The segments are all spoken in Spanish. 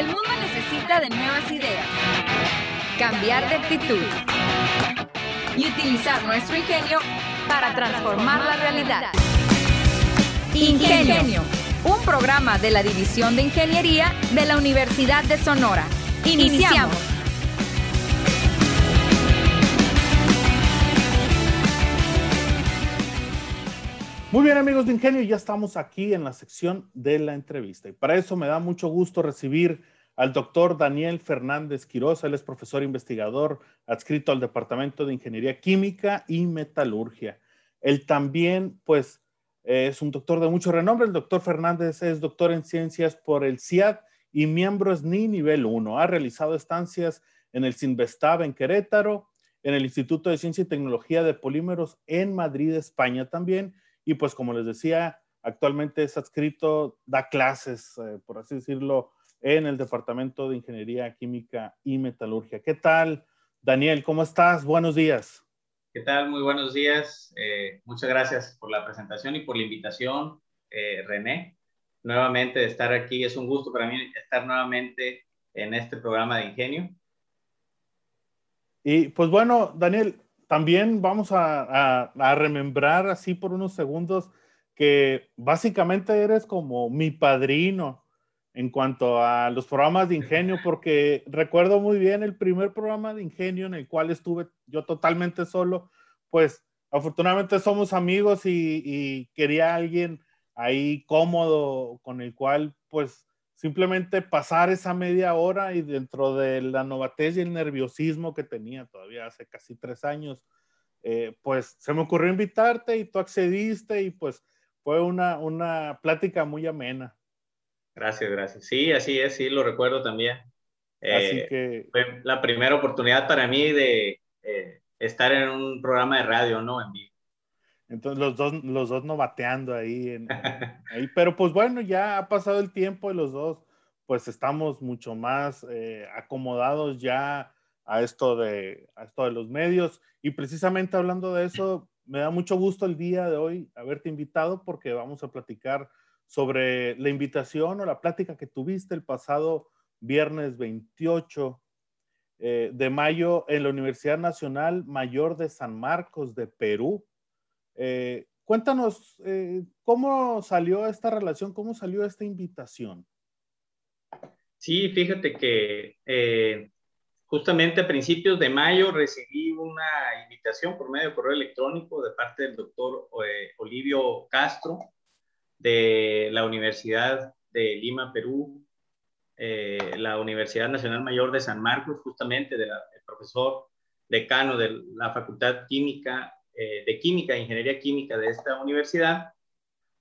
El mundo necesita de nuevas ideas, cambiar de actitud y utilizar nuestro ingenio para transformar la realidad. Ingenio, un programa de la División de Ingeniería de la Universidad de Sonora. Iniciamos. Muy bien amigos de Ingenio, ya estamos aquí en la sección de la entrevista y para eso me da mucho gusto recibir al doctor Daniel Fernández Quiroz, él es profesor investigador adscrito al Departamento de Ingeniería Química y Metalurgia. Él también, pues, es un doctor de mucho renombre. El doctor Fernández es doctor en ciencias por el CIAD y miembro SNI nivel 1. Ha realizado estancias en el CINVESTAB en Querétaro, en el Instituto de Ciencia y Tecnología de Polímeros en Madrid, España también, y pues como les decía, actualmente es adscrito, da clases, eh, por así decirlo, en el Departamento de Ingeniería Química y Metalurgia. ¿Qué tal, Daniel? ¿Cómo estás? Buenos días. ¿Qué tal? Muy buenos días. Eh, muchas gracias por la presentación y por la invitación, eh, René. Nuevamente de estar aquí. Es un gusto para mí estar nuevamente en este programa de Ingenio. Y pues bueno, Daniel, también vamos a, a, remembrar así por unos segundos que básicamente eres como mi padrino en cuanto a los programas de ingenio, porque recuerdo muy bien el primer programa de ingenio en el cual estuve yo totalmente solo, pues afortunadamente somos amigos y, y quería alguien ahí cómodo con el cual pues simplemente pasar esa media hora y dentro de la novatez y el nerviosismo que tenía todavía hace casi tres años, eh, pues se me ocurrió invitarte y tú accediste y pues fue una, una plática muy amena. Gracias, gracias. Sí, así es, sí, lo recuerdo también. así eh, que... Fue la primera oportunidad para mí de eh, estar en un programa de radio, ¿no? En vivo. Entonces los dos, los dos no bateando ahí, ahí. Pero pues bueno, ya ha pasado el tiempo y los dos pues estamos mucho más eh, acomodados ya a esto, de, a esto de los medios. Y precisamente hablando de eso, me da mucho gusto el día de hoy haberte invitado porque vamos a platicar sobre la invitación o la plática que tuviste el pasado viernes 28 eh, de mayo en la Universidad Nacional Mayor de San Marcos de Perú. Eh, cuéntanos eh, cómo salió esta relación, cómo salió esta invitación. Sí, fíjate que justamente a principios de mayo recibí una invitación por medio de correo electrónico de parte del doctor Olivio Castro de la Universidad de Lima, Perú, la Universidad Nacional Mayor de San Marcos, justamente del profesor decano de la Facultad Química eh, de química, ingeniería química de esta universidad,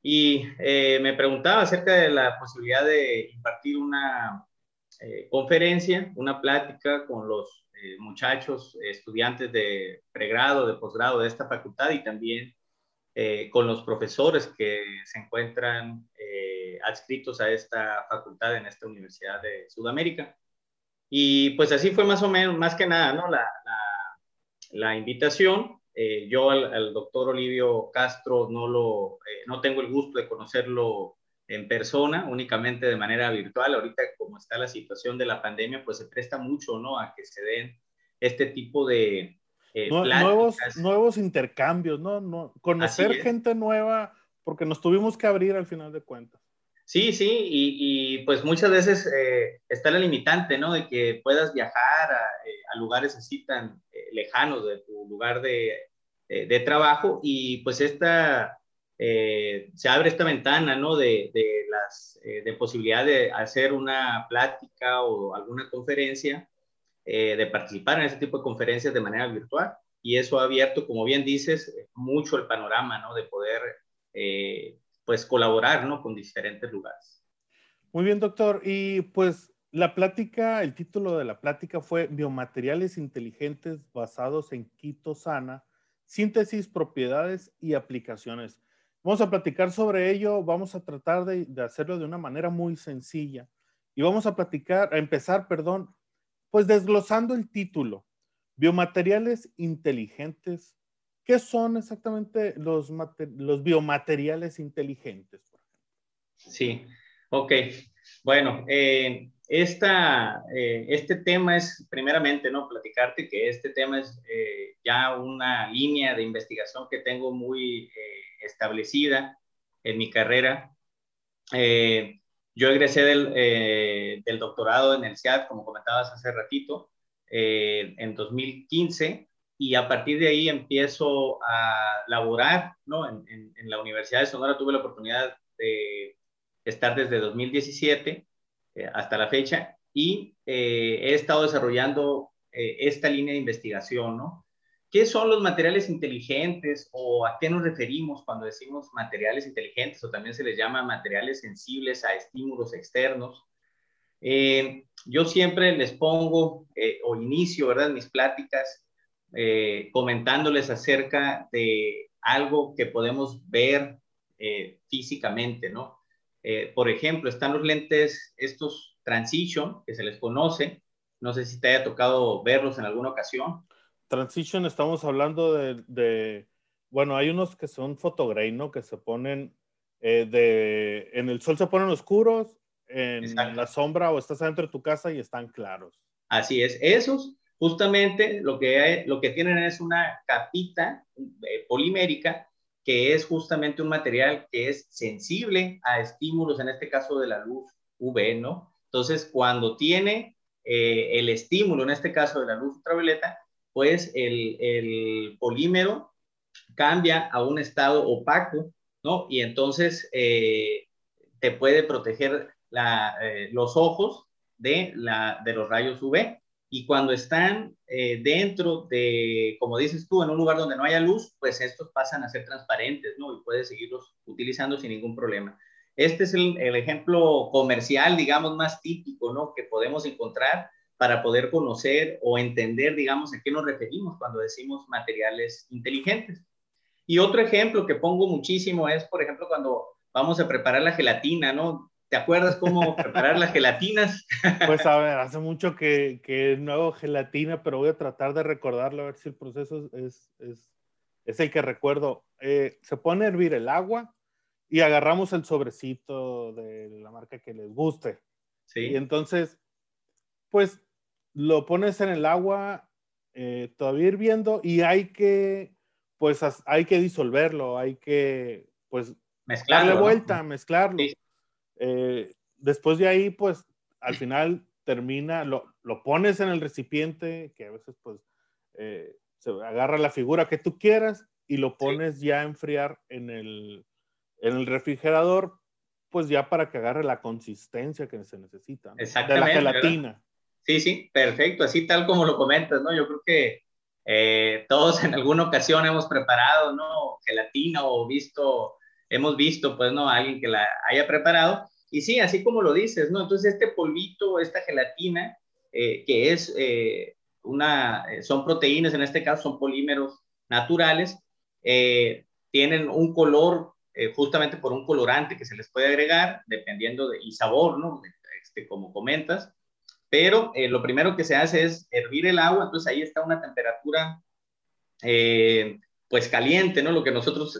y eh, me preguntaba acerca de la posibilidad de impartir una eh, conferencia, una plática con los muchachos, estudiantes de pregrado, de posgrado de esta facultad y también con los profesores que se encuentran adscritos a esta facultad en esta Universidad de Sudamérica. Y pues así fue más o menos, más que nada, ¿no? La, la, invitación. Eh, yo al, doctor Olivio Castro no, lo, eh, no tengo el gusto de conocerlo en persona, únicamente de manera virtual. Ahorita como está la situación de la pandemia, pues se presta mucho, ¿no? A que se den este tipo de... Eh, nuevos, nuevos intercambios, ¿no? no conocer gente nueva, porque nos tuvimos que abrir al final de cuentas. Sí, sí, y, y pues muchas veces está la limitante, ¿no? De que puedas viajar a, a lugares así tan lejanos de tu lugar de, eh, de trabajo y pues esta, eh, se abre esta ventana, ¿no? De, de las, eh, de posibilidad de hacer una plática o alguna conferencia, de participar en ese tipo de conferencias de manera virtual. Y eso ha abierto, como bien dices, mucho el panorama, ¿no? De poder, pues, colaborar, ¿no? Con diferentes lugares. Muy bien, doctor. Y pues la plática, el título de la plática fue Biomateriales inteligentes basados en quitosana síntesis, propiedades y aplicaciones. Vamos a platicar sobre ello, vamos a tratar de, hacerlo de una manera muy sencilla y vamos a platicar, a empezar, perdón, pues desglosando el título, biomateriales inteligentes. ¿Qué son exactamente los, biomateriales inteligentes? Sí, ok. Bueno, eh, esta, eh, este tema es, primeramente, ¿no? Platicarte que este tema es eh, ya una línea de investigación que tengo muy establecida en mi carrera. Yo egresé del, del, doctorado en el CIAT, como comentabas hace ratito, en 2015, y a partir de ahí empiezo a laborar, ¿no? En, la Universidad de Sonora tuve la oportunidad de estar desde 2017 eh, hasta la fecha y eh, he estado desarrollando eh, esta línea de investigación, ¿no? ¿Qué son los materiales inteligentes o a qué nos referimos cuando decimos materiales inteligentes o también se les llama materiales sensibles a estímulos externos? yo siempre les pongo o inicio, ¿verdad?, mis pláticas comentándoles acerca de algo que podemos ver físicamente, ¿no? Eh, por ejemplo, están los lentes, estos Transition, que se les conoce. No sé si te haya tocado verlos en alguna ocasión. Transition, estamos hablando de, bueno, hay unos que son photogray, ¿no? Que se ponen eh, de, en el sol se ponen oscuros, en la sombra o estás adentro de tu casa y están claros. Así es, esos justamente lo que, lo que tienen es una capita eh, polimérica que es justamente un material que es sensible a estímulos, en este caso de la luz UV, ¿no? Entonces, cuando tiene eh, el estímulo, en este caso de la luz ultravioleta, pues el, polímero cambia a un estado opaco, ¿no? Y entonces eh, te puede proteger eh, los ojos de, la, de los rayos UV y cuando están eh, dentro de, como dices tú, en un lugar donde no haya luz, pues estos pasan a ser transparentes, ¿no? Y puedes seguirlos utilizando sin ningún problema. Este es el, ejemplo comercial, digamos, más típico, ¿no? Que podemos encontrar para poder conocer o entender, digamos, a qué nos referimos cuando decimos materiales inteligentes. Y otro ejemplo que pongo muchísimo es, por ejemplo, cuando vamos a preparar la gelatina, ¿no? ¿Te acuerdas cómo preparar las gelatinas? Pues a ver, hace mucho que, que, no hago gelatina, pero voy a tratar de recordarlo, a ver si el proceso es, es, es el que recuerdo. Eh, se pone a hervir el agua y agarramos el sobrecito de la marca que les guste. Sí. Y entonces, pues lo pones en el agua eh, todavía hirviendo y hay que, pues hay que disolverlo, hay que, pues, mezclarlo, darle vuelta, mezclarlo. Sí. Eh, después de ahí, pues al final termina, lo, lo, pones en el recipiente, que a veces pues eh, se agarra la figura que tú quieras y lo pones ya a enfriar en el, en el refrigerador, pues ya para que agarre la consistencia que se necesita. Exactamente. De la gelatina. Sí, sí, perfecto, así tal como lo comentas, ¿no? Yo creo que eh, todos en alguna ocasión hemos preparado, ¿no? Gelatina o visto hemos visto, pues, ¿no? Alguien que la haya preparado. Y sí, así como lo dices, ¿no? Entonces, este polvito, esta gelatina, eh, que es eh, una, eh, son proteínas, en este caso son polímeros naturales, tienen un color, justamente por un colorante que se les puede agregar, dependiendo de, y sabor, ¿no? Este, como comentas. Pero lo primero que se hace es hervir el agua, entonces ahí está una temperatura, pues caliente, ¿no? Lo que nosotros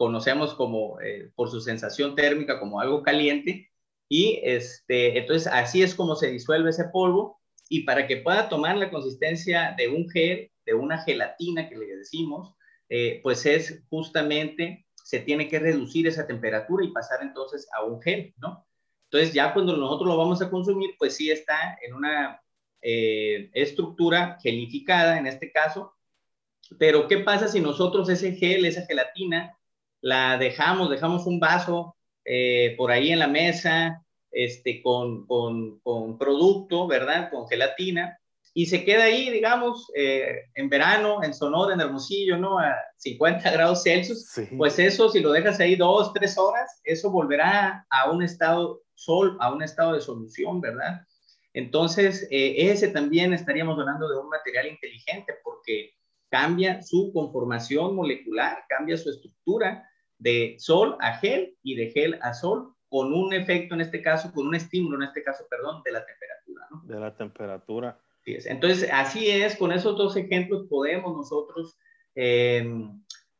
conocemos como eh, por su sensación térmica como algo caliente y este, entonces así es como se disuelve ese polvo y para que pueda tomar la consistencia de un gel, de una gelatina que le decimos, eh, pues es justamente, se tiene que reducir esa temperatura y pasar entonces a un gel, ¿no? Entonces ya cuando nosotros lo vamos a consumir, pues sí está en una eh, estructura gelificada en este caso, pero ¿qué pasa si nosotros ese gel, esa gelatina, la dejamos, dejamos un vaso eh, por ahí en la mesa, este, con, con, con, producto, ¿verdad? Con gelatina, y se queda ahí, digamos, eh, en verano, en Sonora, en Hermosillo, ¿no? A 50 grados Celsius, pues eso, si lo dejas ahí dos, tres horas, eso volverá a un estado sol, a un estado de solución, ¿verdad? Entonces, eh, ese también estaríamos hablando de un material inteligente porque cambia su conformación molecular, cambia su estructura, de sol a gel y de gel a sol con un efecto en este caso, con un estímulo en este caso, perdón, de la temperatura. ¿no? De la temperatura. Sí, entonces, así es, con esos dos ejemplos podemos nosotros, eh,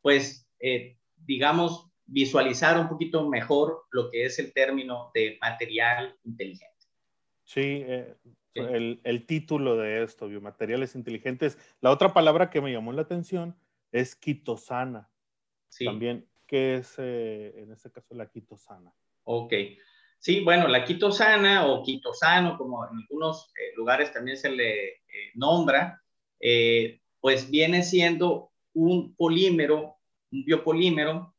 pues, eh, digamos, visualizar un poquito mejor lo que es el término de material inteligente. Sí, el, el, título de esto, biomateriales inteligentes. La otra palabra que me llamó la atención es quitosana. Sí. También, ¿qué es en este caso la quitosana? Ok. Sí, bueno, la quitosana o quitosano, como en algunos lugares también se le nombra, pues viene siendo un polímero, un biopolímero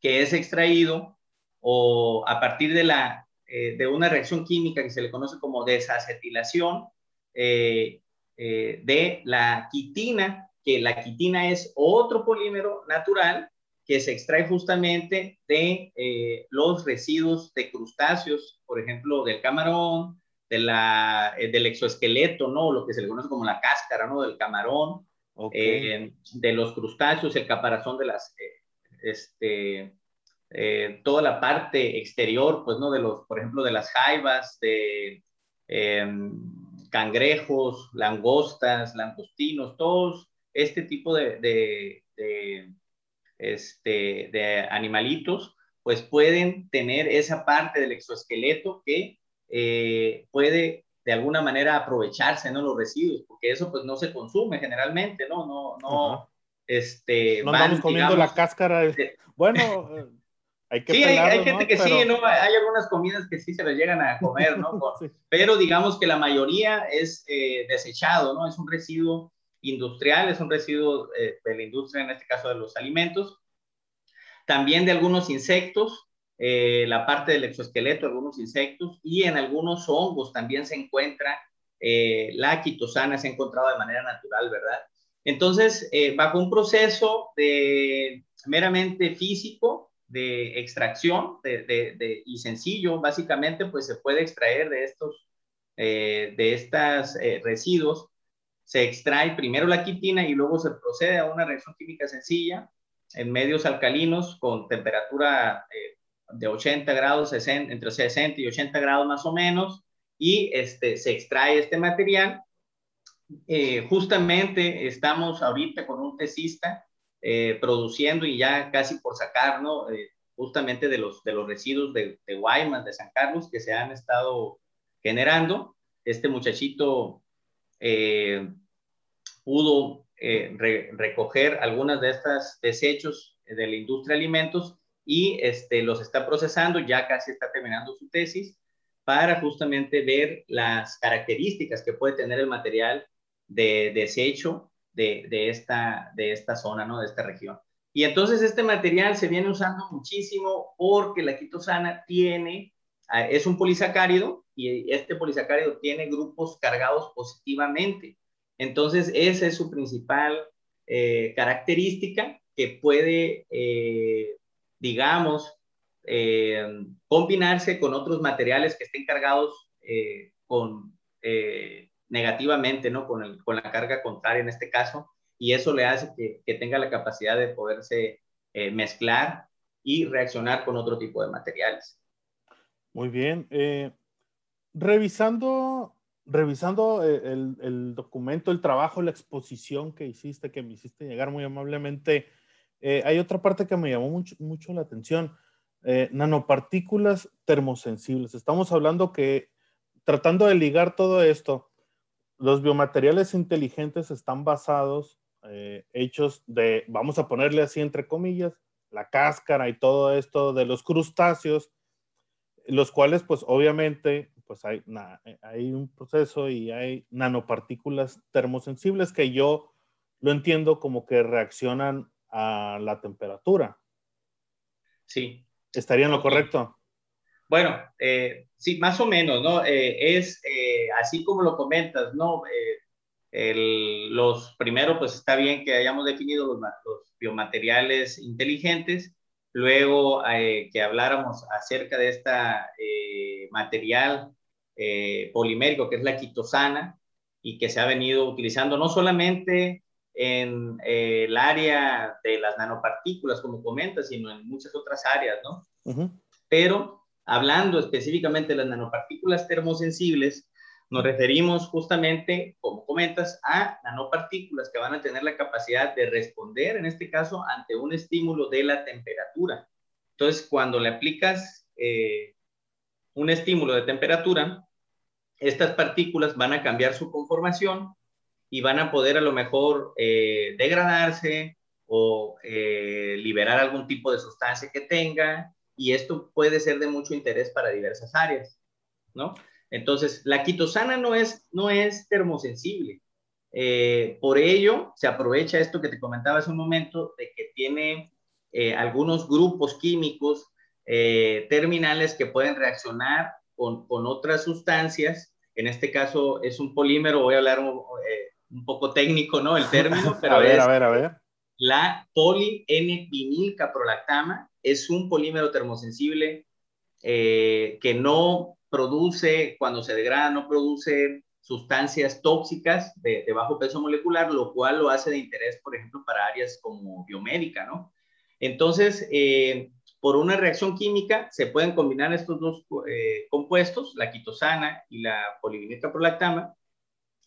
que es extraído o a partir de, la, eh, de una reacción química que se le conoce como desacetilación eh, eh, de la quitina, que la quitina es otro polímero natural que se extrae justamente de los residuos de crustáceos, por ejemplo, del camarón, de la, del exoesqueleto, ¿no? Lo que se le conoce como la cáscara, ¿no? Del camarón, de los crustáceos, el caparazón de las, este, eh, toda la parte exterior, pues, ¿no? De los, por ejemplo, de las jaivas, de em, cangrejos, langostas, langostinos, todos este tipo de, de, este, de animalitos, pues pueden tener esa parte del exoesqueleto que eh, puede de alguna manera aprovecharse, ¿no? Los residuos, porque eso pues no se consume generalmente, ¿no? No, no, este... No van, comiendo la cáscara. bueno, hay que Sí, hay, gente que sí, ¿no? Hay algunas comidas que sí se les llegan a comer, ¿no? Pero digamos que la mayoría es eh, desechado, ¿no? Es un residuo industrial, es un residuo eh, de la industria, en este caso de los alimentos. También de algunos insectos, eh, la parte del exoesqueleto, algunos insectos y en algunos hongos también se encuentra la quitosana, se ha encontrado de manera natural, ¿verdad? Entonces, bajo un proceso de, meramente físico, de extracción de, y sencillo, básicamente, pues se puede extraer de estos, eh, de estos eh, residuos, se extrae primero la quitina y luego se procede a una reacción química sencilla en medios alcalinos con temperatura eh, de 80 grados, 60, entre 60 y 80 grados más o menos, y este, se extrae este material. justamente estamos ahorita con un tesista eh, produciendo y ya casi por sacar, ¿no? Eh, justamente de los, de los residuos de, Guaymas, de San Carlos, que se han estado generando. Este muchachito eh, pudo recoger algunas de estas desechos de la industria de alimentos y este, los está procesando, ya casi está terminando su tesis, para justamente ver las características que puede tener el material de desecho de, esta, de esta zona, ¿no? De esta región. Y entonces este material se viene usando muchísimo porque la quitosana tiene, ah, es un polisacárido y este polisacárido tiene grupos cargados positivamente. Entonces esa es su principal eh, característica que puede, eh, digamos, eh, combinarse con otros materiales que estén cargados con negativamente, ¿no? Con, el, con la carga contraria en este caso, y eso le hace que, que tenga la capacidad de poderse mezclar y reaccionar con otro tipo de materiales. Muy bien. Revisando revisando eh, el, documento, el trabajo, la exposición que hiciste, que me hiciste llegar muy amablemente, hay otra parte que me llamó mucho, mucho la atención. nanopartículas termosensibles. Estamos hablando que, tratando de ligar todo esto, los biomateriales inteligentes están basados, eh, hechos de, vamos a ponerle así entre comillas, la cáscara y todo esto de los crustáceos, los cuales pues obviamente pues hay, hay un proceso y hay nanopartículas termosensibles que yo lo entiendo como que reaccionan a la temperatura. Sí. ¿Estaría en lo correcto? Bueno, eh, sí, más o menos, ¿no? Eh, es eh, así como lo comentas, ¿no? los primero, pues está bien que hayamos definido los, biomateriales inteligentes, luego que habláramos acerca de este material polimérico que es la quitosana y que se ha venido utilizando no solamente en el área de las nanopartículas, como comentas, sino en muchas otras áreas, ¿no? Pero hablando específicamente de las nanopartículas termosensibles, nos referimos justamente, como comentas, a nanopartículas que van a tener la capacidad de responder, en este caso, ante un estímulo de la temperatura. Entonces, cuando le aplicas eh, un estímulo de temperatura, estas partículas van a cambiar su conformación y van a poder a lo mejor eh, degradarse o eh, liberar algún tipo de sustancia que tenga y esto puede ser de mucho interés para diversas áreas, ¿no? Entonces, la quitosana no es, no es termosensible. Eh, por ello, se aprovecha esto que te comentaba hace un momento, de que tiene algunos grupos químicos terminales que pueden reaccionar con, con, otras sustancias. En este caso es un polímero, voy a hablar un poco técnico, ¿no? El término, pero a ver, es a ver, a ver. la poli n caprolactama es un polímero termosensible eh, que no produce, cuando se degrada, no produce sustancias tóxicas de, bajo peso molecular, lo cual lo hace de interés, por ejemplo, para áreas como biomédica, ¿no? Entonces, eh, por una reacción química se pueden combinar estos dos eh, compuestos, la quitosana y la caprolactama,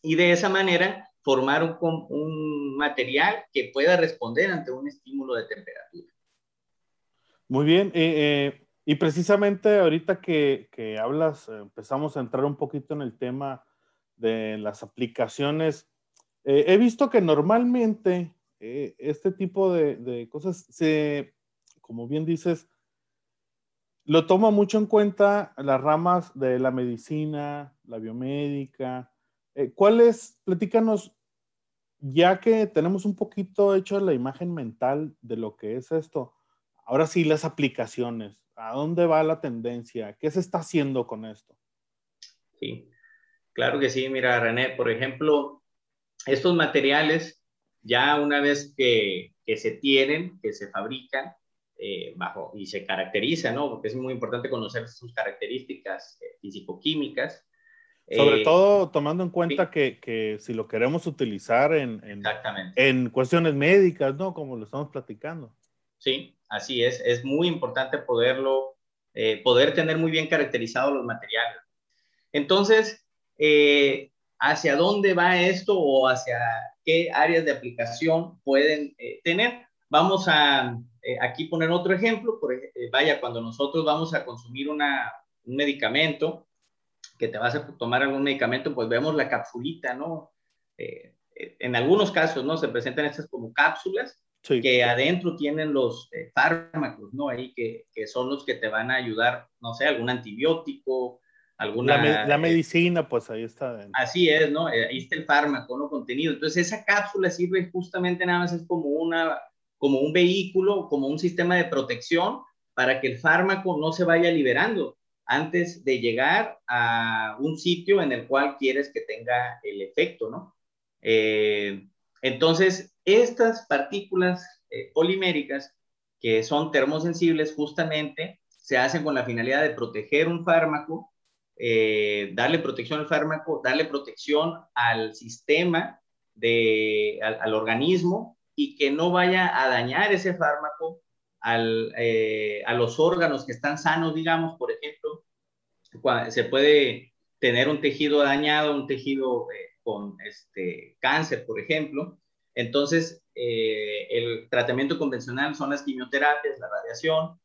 y de esa manera formar un, material que pueda responder ante un estímulo de temperatura. Muy bien. Eh, y precisamente ahorita que, que, hablas, empezamos a entrar un poquito en el tema de las aplicaciones. Eh, he visto que normalmente este tipo de, de, cosas se, como bien dices, lo toma mucho en cuenta las ramas de la medicina, la biomédica. ¿Cuál es, platícanos, ya que tenemos un poquito hecho la imagen mental de lo que es esto, ahora sí las aplicaciones, ¿a dónde va la tendencia? ¿Qué se está haciendo con esto? Sí, claro que sí. Mira, René, por ejemplo, estos materiales, ya una vez que, se tienen, que se fabrican, eh, bajo y se caracterizan, ¿no? Porque es muy importante conocer sus características eh, físico-químicas. Sobre eh, todo tomando en cuenta que, que, si lo queremos utilizar en, en, en, cuestiones médicas, ¿no? Como lo estamos platicando. Sí, así es. Es muy importante poderlo, eh, poder tener muy bien caracterizados los materiales. Entonces, eh, ¿hacia dónde va esto o hacia qué áreas de aplicación pueden tener? Vamos a aquí poner otro ejemplo. Vaya, cuando nosotros vamos a consumir una, un medicamento, que te vas a tomar algún medicamento, pues vemos la capsulita, ¿no? Eh, eh, en algunos casos, ¿no? Se presentan estas como cápsulas que adentro tienen los eh, fármacos, ¿no? Ahí que, que, son los que te van a ayudar, no sé, algún antibiótico, alguna... La, medicina, pues ahí está. Así es, ¿no? ahí está el fármaco, ¿no? Contenido. Entonces esa cápsula sirve justamente nada más es como una, como un vehículo, como un sistema de protección para que el fármaco no se vaya liberando antes de llegar a un sitio en el cual quieres que tenga el efecto, ¿no? Eh, entonces, estas partículas eh, poliméricas que son termosensibles justamente se hacen con la finalidad de proteger un fármaco, eh, darle protección al fármaco, darle protección al sistema, de, al organismo y que no vaya a dañar ese fármaco eh, a los órganos que están sanos, digamos, por ejemplo, se puede tener un tejido dañado, un tejido con este, cáncer, por ejemplo. Entonces, eh, el tratamiento convencional son las quimioterapias, la radiación,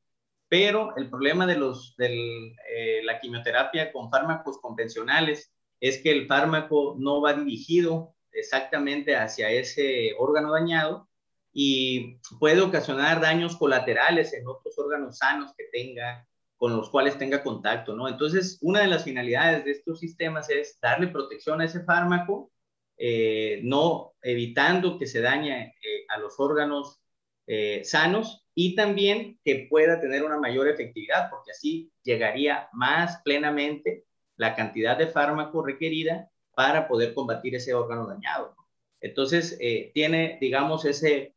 pero el problema de, de la quimioterapia con fármacos convencionales es que el fármaco no va dirigido exactamente hacia ese órgano dañado y puede ocasionar daños colaterales en otros órganos sanos que tenga, con los cuales tenga contacto, ¿no? Entonces, una de las finalidades de estos sistemas es darle protección a ese fármaco, eh, no evitando que se dañe eh, a los órganos eh, sanos y también que pueda tener una mayor efectividad, porque así llegaría más plenamente la cantidad de fármaco requerida para poder combatir ese órgano dañado. Entonces, tiene, digamos, ese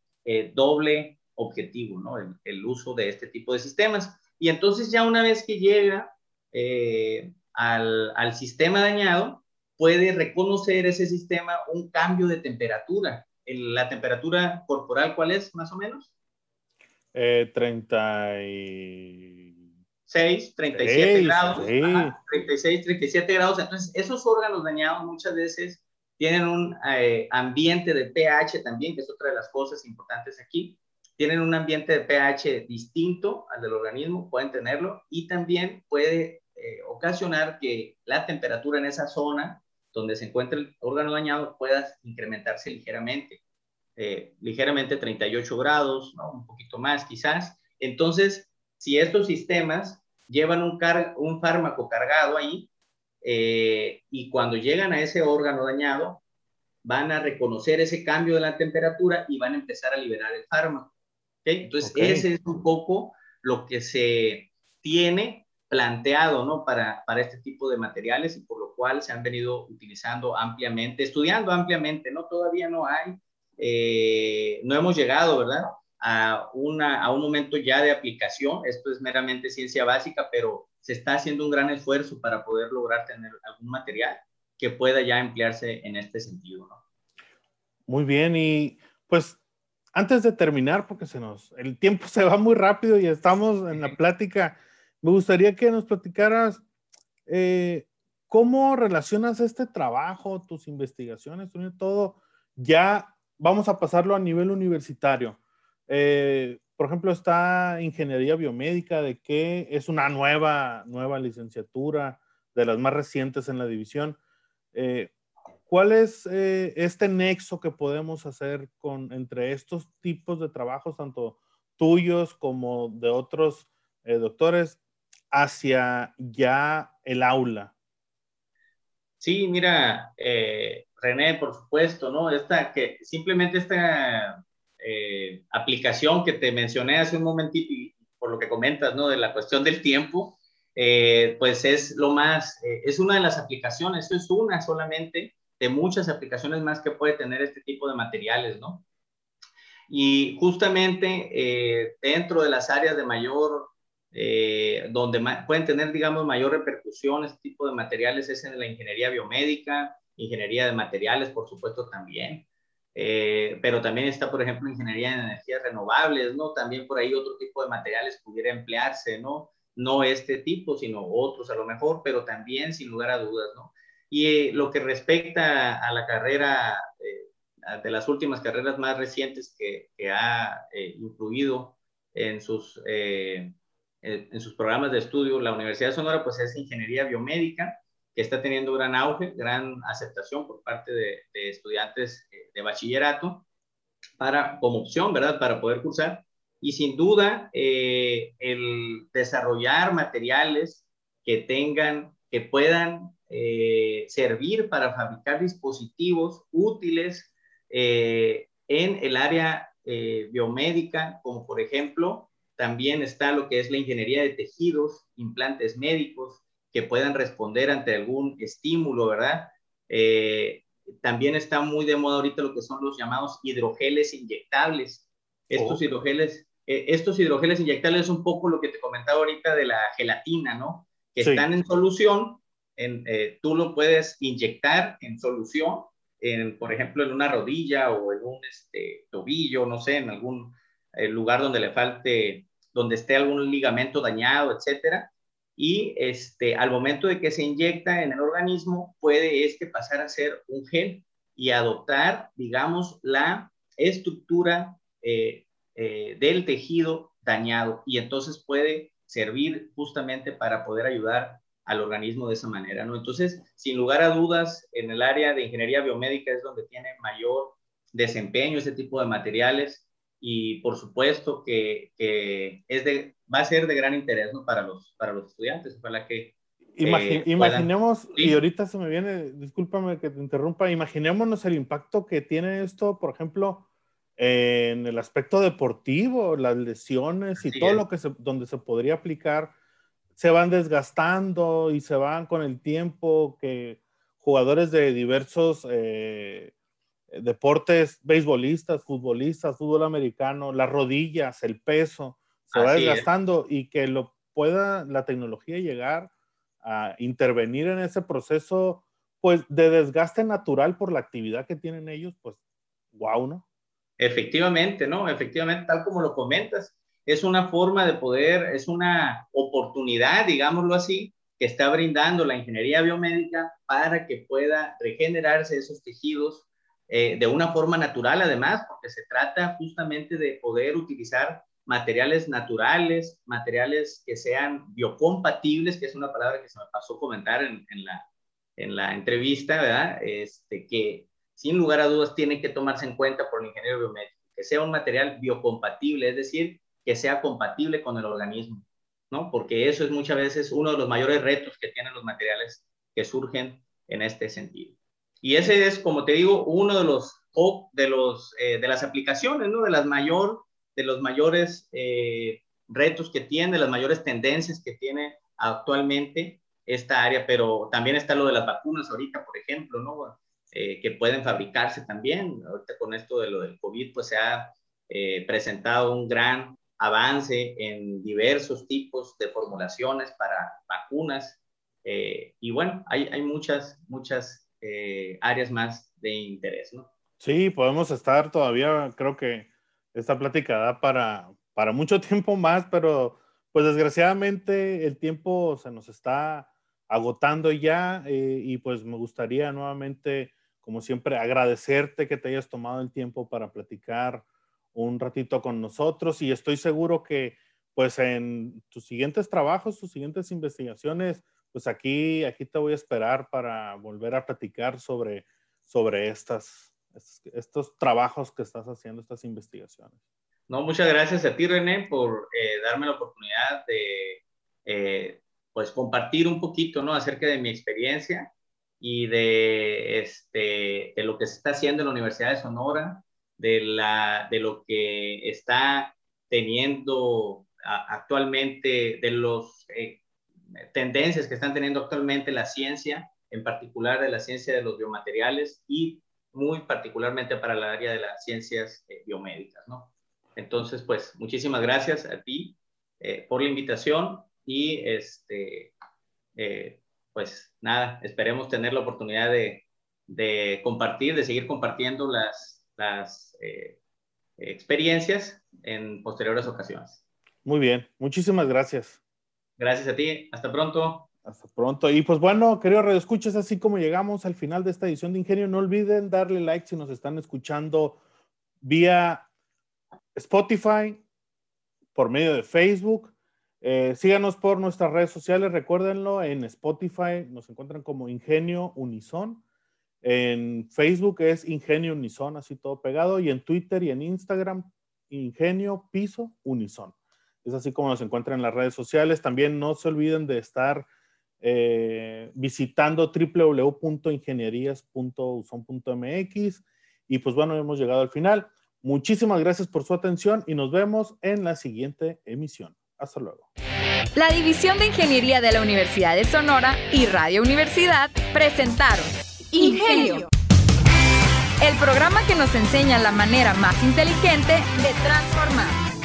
doble objetivo, ¿no? El, uso de este tipo de sistemas. Y entonces ya una vez que llega al, al, sistema dañado, puede reconocer ese sistema un cambio de temperatura. ¿La temperatura corporal cuál es, más o menos? Eh, 36, 37 grados. 36, 37 grados. Entonces, esos órganos dañados muchas veces tienen un eh, ambiente de pH también, que es otra de las cosas importantes aquí. Tienen un ambiente de pH distinto al del organismo, pueden tenerlo, y también puede eh, ocasionar que la temperatura en esa zona donde se encuentra el órgano dañado pueda incrementarse ligeramente, eh, ligeramente 38 grados, un poquito más quizás. Entonces, si estos sistemas llevan un, un fármaco cargado ahí eh, y cuando llegan a ese órgano dañado, van a reconocer ese cambio de la temperatura y van a empezar a liberar el fármaco. Entonces, ese es un poco lo que se tiene planteado ¿no? para, para este tipo de materiales y por lo cual se han venido utilizando ampliamente, estudiando ampliamente, ¿no? Todavía no hay, eh, no hemos llegado, ¿verdad? A, una, a un momento ya de aplicación, esto es meramente ciencia básica, pero se está haciendo un gran esfuerzo para poder lograr tener algún material que pueda ya emplearse en este sentido, ¿no? Muy bien, y pues antes de terminar, porque se nos, el tiempo se va muy rápido y estamos en la plática me gustaría que nos platicaras eh, cómo relacionas este trabajo, tus investigaciones, todo, ya vamos a pasarlo a nivel universitario. Eh, por ejemplo, está ingeniería biomédica, de que es una nueva, nueva licenciatura, de las más recientes en la división. Eh, ¿Cuál es este nexo que podemos hacer con, entre estos tipos de trabajos, tanto tuyos como de otros doctores? hacia ya el aula? Sí, mira, eh, René, por supuesto, ¿no? Esta, que simplemente esta eh, aplicación que te mencioné hace un momentito y por lo que comentas, ¿no? De la cuestión del tiempo, eh, pues es lo más, es una de las aplicaciones, eso es una solamente de muchas aplicaciones más que puede tener este tipo de materiales, ¿no? Y justamente dentro de las áreas de mayor eh, donde pueden tener, digamos, mayor repercusión este tipo de materiales es en la ingeniería biomédica, ingeniería de materiales, por supuesto, también. Eh, pero también está, por ejemplo, ingeniería de energías renovables, ¿no? También por ahí otro tipo de materiales pudiera emplearse, ¿no? No este tipo, sino otros a lo mejor, pero también sin lugar a dudas, ¿no? Y eh, lo que respecta a la carrera, de las últimas carreras más recientes que, que ha incluido en sus eh, en sus programas de estudio, la Universidad de Sonora pues es ingeniería biomédica, que está teniendo gran auge, gran aceptación por parte de, estudiantes eh, de bachillerato para, como opción, ¿verdad? Para poder cursar. Y sin duda, eh, el desarrollar materiales que tengan, que puedan servir para fabricar dispositivos útiles en el área biomédica, como por ejemplo también está lo que es la ingeniería de tejidos, implantes médicos que puedan responder ante algún estímulo, ¿verdad? Eh, también está muy de moda ahorita lo que son los llamados hidrogeles inyectables. Estos, hidrogeles, eh, estos hidrogeles inyectables es un poco lo que te comentaba ahorita de la gelatina, ¿no? Que están en solución, en, eh, tú lo puedes inyectar en solución, en, por ejemplo, en una rodilla o en un este, tobillo, no sé, en algún lugar donde le falte donde esté algún ligamento dañado, etcétera. Y este, al momento de que se inyecta en el organismo, puede este pasar a ser un gel y adoptar, digamos, la estructura eh, eh, del tejido dañado. Y entonces puede servir justamente para poder ayudar al organismo de esa manera, ¿no? Entonces, sin lugar a dudas, en el área de ingeniería biomédica es donde tiene mayor desempeño ese tipo de materiales y por supuesto que, que, es de, va a ser de gran interés ¿no? para, los, para los estudiantes, para que... Eh, imaginemos, y ahorita se me viene, discúlpame que te interrumpa, imaginémonos el impacto que tiene esto, por ejemplo, en el aspecto deportivo, las lesiones y todo lo que se, donde se podría aplicar, se van desgastando y se van con el tiempo que jugadores de diversos eh, deportes, beisbolistas, futbolistas, fútbol americano, las rodillas, el peso, se va desgastando y que lo pueda la tecnología llegar a intervenir en ese proceso, pues de desgaste natural por la actividad que tienen ellos, pues wow, ¿no? Efectivamente, ¿no? Efectivamente, tal como lo comentas, es una forma de poder, es una oportunidad, digámoslo así, que está brindando la ingeniería biomédica para que pueda regenerarse esos tejidos eh, de una forma natural además, porque se trata justamente de poder utilizar materiales naturales, materiales que sean biocompatibles, que es una palabra que se me pasó comentar en, la, en la entrevista, ¿verdad? Este, que sin lugar a dudas tiene que tomarse en cuenta por el ingeniero biomédico, que sea un material biocompatible, es decir, que sea compatible con el organismo, ¿no? Porque eso es muchas veces uno de los mayores retos que tienen los materiales que surgen en este sentido. Y ese es, como te digo, uno de los, de los, eh, de las aplicaciones, ¿no? De las mayor, de los mayores eh, retos que tiene, las mayores tendencias que tiene actualmente esta área, pero también está lo de las vacunas ahorita, por ejemplo, ¿no? Eh, que pueden fabricarse también. Ahorita con esto de lo del COVID, pues se ha presentado un gran avance en diversos tipos de formulaciones para vacunas. y bueno, hay, hay muchas, muchas eh, áreas más de interés, ¿no? Sí, podemos estar todavía, creo que esta plática da para, para mucho tiempo más, pero pues desgraciadamente el tiempo se nos está agotando ya eh, y pues me gustaría nuevamente, como siempre, agradecerte que te hayas tomado el tiempo para platicar un ratito con nosotros y estoy seguro que pues en tus siguientes trabajos, tus siguientes investigaciones, pues aquí, aquí te voy a esperar para volver a platicar sobre, sobre estas, estos, trabajos que estás haciendo, estas investigaciones. No, muchas gracias a ti, René, por eh, darme la oportunidad de eh, pues compartir un poquito ¿no? acerca de mi experiencia y de, este, de lo que se está haciendo en la Universidad de Sonora, de, la, de lo que está teniendo actualmente, de los eh, tendencias que están teniendo actualmente la ciencia, en particular de la ciencia de los biomateriales y muy particularmente para el área de las ciencias eh, biomédicas, ¿no? Entonces, pues, muchísimas gracias a ti eh, por la invitación y, este, eh, pues, nada, esperemos tener la oportunidad de, de compartir, de seguir compartiendo las, las experiencias en posteriores ocasiones. Muy bien, muchísimas gracias. Gracias a ti. Hasta pronto. Hasta pronto. Y pues bueno, queridos redescuchas, así como llegamos al final de esta edición de Ingenio, no olviden darle like si nos están escuchando vía Spotify, por medio de Facebook. Eh, síganos por nuestras redes sociales, recuérdenlo, en Spotify nos encuentran como Ingenio Unison. En Facebook es Ingenio Unison, así todo pegado. Y en Twitter y en Instagram, Ingenio Piso Unison. Es así como nos encuentran en las redes sociales. También no se olviden de estar eh, visitando www.ingenierías.uson.mx. Y pues bueno, hemos llegado al final. Muchísimas gracias por su atención y nos vemos en la siguiente emisión. Hasta luego. La División de Ingeniería de la Universidad de Sonora y Radio Universidad presentaron Ingenio, el programa que nos enseña la manera más inteligente de transformar.